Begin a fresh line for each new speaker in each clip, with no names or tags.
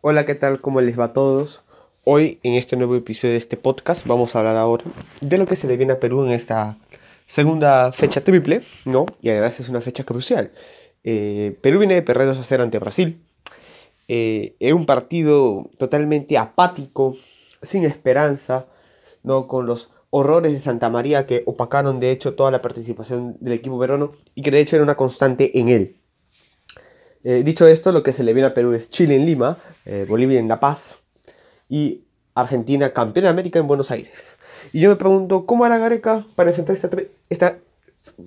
Hola, ¿qué tal? ¿Cómo les va a todos? Hoy, en este nuevo episodio de este podcast, vamos a hablar ahora de lo que se le viene a Perú en esta segunda fecha triple, ¿no? Y además es una fecha crucial. Eh, Perú viene de perder 2 a 0 ante Brasil. Eh, es un partido totalmente apático, sin esperanza, ¿no? Con los horrores de Santa María que opacaron de hecho toda la participación del equipo peruano y que de hecho era una constante en él. Eh, dicho esto, lo que se le viene a Perú es Chile en Lima, eh, Bolivia en La Paz y Argentina campeona de América en Buenos Aires. Y yo me pregunto, ¿cómo hará Gareca para enfrentar esta,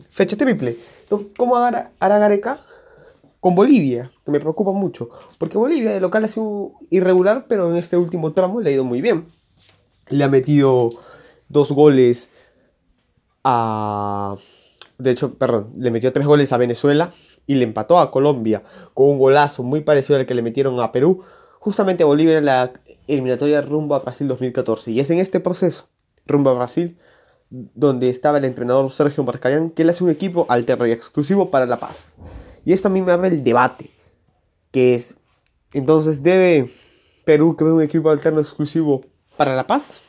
fecha triple? ¿Cómo hará, Gareca con Bolivia? Que me preocupa mucho. Porque Bolivia de local ha sido irregular, pero en este último tramo le ha ido muy bien. Le ha metido dos goles a... De hecho, perdón, le metió tres goles a Venezuela y le empató a Colombia con un golazo muy parecido al que le metieron a Perú, justamente Bolivia en la eliminatoria rumbo a Brasil 2014. Y es en este proceso, rumbo a Brasil, donde estaba el entrenador Sergio Marcayán, que él hace un equipo alterno y exclusivo para la paz. Y esto a mí me abre el debate, que es, entonces, ¿debe Perú crear un equipo alterno exclusivo para la paz?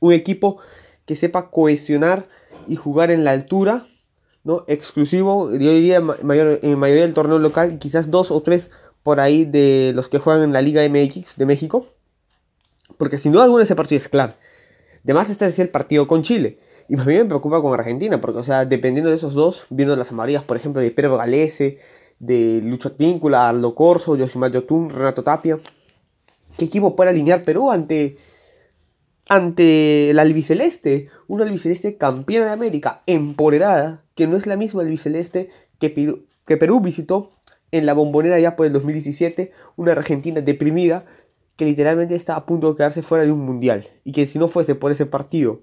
Un equipo que sepa cohesionar y jugar en la altura ¿no? exclusivo, yo diría mayor, en mayoría del torneo local, quizás dos o tres por ahí de los que juegan en la Liga MX de México. Porque sin duda alguna ese partido es clave. Además, este es el partido con Chile. Y más bien me preocupa con Argentina, porque, o sea, dependiendo de esos dos, viendo las amarillas, por ejemplo, de Pedro Galese, de Lucho Advíncula, Aldo Corso, Yosimar Yotun, Renato Tapia, ¿qué equipo puede alinear Perú ante ante el albiceleste, una albiceleste campeona de América, empoderada, que no es la misma albiceleste que, que Perú visitó en la bombonera ya por el 2017, una Argentina deprimida que literalmente está a punto de quedarse fuera de un mundial y que si no fuese por ese partido,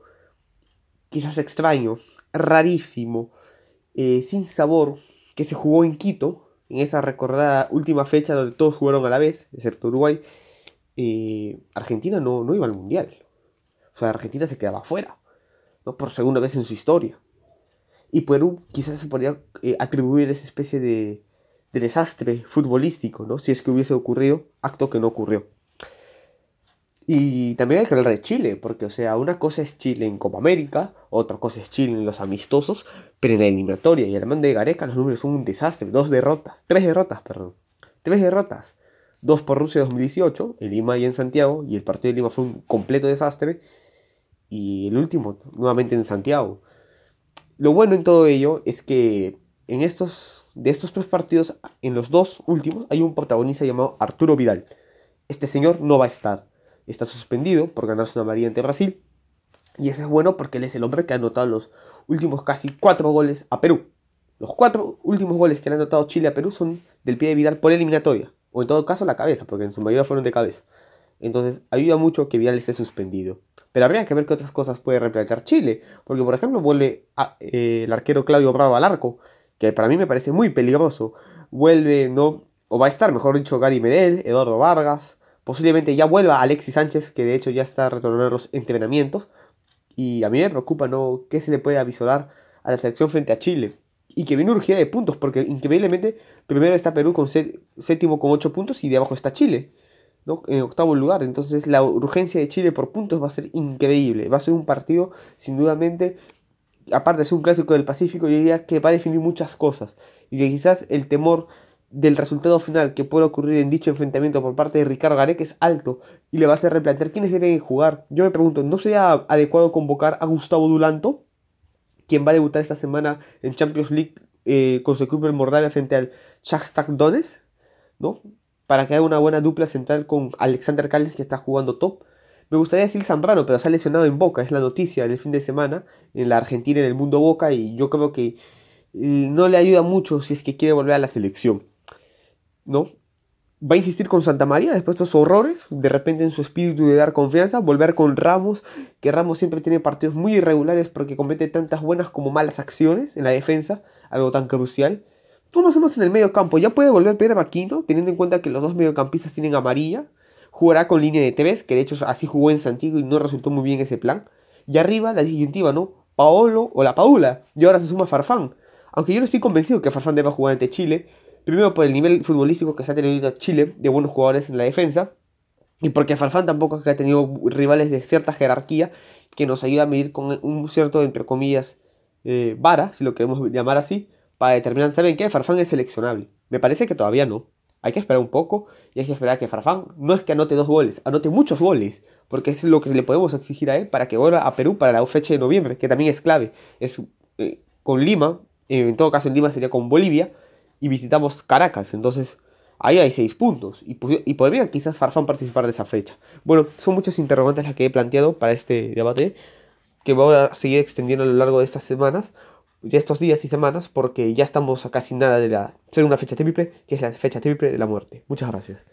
quizás extraño, rarísimo, eh, sin sabor, que se jugó en Quito, en esa recordada última fecha donde todos jugaron a la vez, excepto Uruguay, eh, Argentina no, no iba al mundial. O sea, Argentina se quedaba fuera, ¿no? Por segunda vez en su historia. Y Perú quizás se podría eh, atribuir esa especie de, desastre futbolístico, ¿no? Si es que hubiese ocurrido, acto que no ocurrió. Y también hay que hablar de Chile, porque, o sea, una cosa es Chile en Copa América, otra cosa es Chile en los amistosos, pero en la eliminatoria y el mando de Gareca los números son un desastre. Dos derrotas, tres derrotas, perdón. Tres derrotas. Dos por Rusia 2018, en Lima y en Santiago, y el partido de Lima fue un completo desastre y el último nuevamente en Santiago. Lo bueno en todo ello es que en estos, de estos tres partidos, en los dos últimos, hay un protagonista llamado Arturo Vidal. Este señor no va a estar. Está suspendido por ganarse una María ante Brasil. Y eso es bueno porque él es el hombre que ha anotado los últimos casi cuatro goles a Perú. Los cuatro últimos goles que le ha anotado Chile a Perú son del pie de Vidal por eliminatoria. O en todo caso la cabeza, porque en su mayoría fueron de cabeza. Entonces ayuda mucho que Vidal esté suspendido. Pero habría que ver qué otras cosas puede replantear Chile. Porque, por ejemplo, vuelve eh, el arquero Claudio Bravo al arco, que para mí me parece muy peligroso. Vuelve, ¿no? O va a estar, mejor dicho, Gary Medel, Eduardo Vargas. Posiblemente ya vuelva Alexis Sánchez, que de hecho ya está retornando los entrenamientos. Y a mí me preocupa, ¿no? ¿Qué se le puede avisorar a la selección frente a Chile? Y que viene urgida de puntos, porque increíblemente primero está Perú con séptimo con 8 puntos y de abajo está Chile en octavo lugar. Entonces la urgencia de Chile por puntos va a ser increíble. Va a ser un partido, sin dudamente, aparte de ser un clásico del Pacífico, yo diría que va a definir muchas cosas. Y que quizás el temor del resultado final que puede ocurrir en dicho enfrentamiento por parte de Ricardo Gareca es alto y le va a hacer replantear quiénes deben jugar. Yo me pregunto, ¿no sería adecuado convocar a Gustavo Dulanto, quien va a debutar esta semana en Champions League eh, con su club en frente al Shakhtar Donetsk? ¿no? Para que haga una buena dupla central con Alexander Callens que está jugando top. Me gustaría decir Zambrano, pero se ha lesionado en Boca, es la noticia del fin de semana en la Argentina, en el mundo Boca, y yo creo que eh, no le ayuda mucho si es que quiere volver a la selección. ¿No? Va a insistir con Santa María después de estos horrores, de repente en su espíritu de dar confianza, volver con Ramos, que Ramos siempre tiene partidos muy irregulares porque comete tantas buenas como malas acciones en la defensa, algo tan crucial. ¿Cómo hacemos en el medio campo? Ya puede volver Pedro Aquino, teniendo en cuenta que los dos mediocampistas tienen amarilla. Jugará con línea de tres, que de hecho así jugó en Santiago y no resultó muy bien ese plan. Y arriba la disyuntiva, ¿no? Paolo o la Paula. Y ahora se suma Farfán. Aunque yo no estoy convencido que Farfán deba jugar ante Chile. Primero por el nivel futbolístico que se ha tenido Chile, de buenos jugadores en la defensa. Y porque Farfán tampoco ha tenido rivales de cierta jerarquía que nos ayuda a medir con un cierto, entre comillas, eh, vara, si lo queremos llamar así, para determinar, ¿saben qué? Farfán es seleccionable. Me parece que todavía no. Hay que esperar un poco y hay que esperar que Farfán no es que anote dos goles, anote muchos goles, porque es lo que le podemos exigir a él para que vuelva a Perú para la fecha de noviembre, que también es clave. Es eh, con Lima, en todo caso en Lima sería con Bolivia, y visitamos Caracas, entonces ahí hay seis puntos y, y, podría quizás Farfán participar de esa fecha. Bueno, son muchas interrogantes las que he planteado para este debate que voy a seguir extendiendo a lo largo de estas semanas, de estos días y semanas, porque ya estamos a casi nada de la segunda fecha triple, que es la fecha triple de la muerte. Muchas gracias.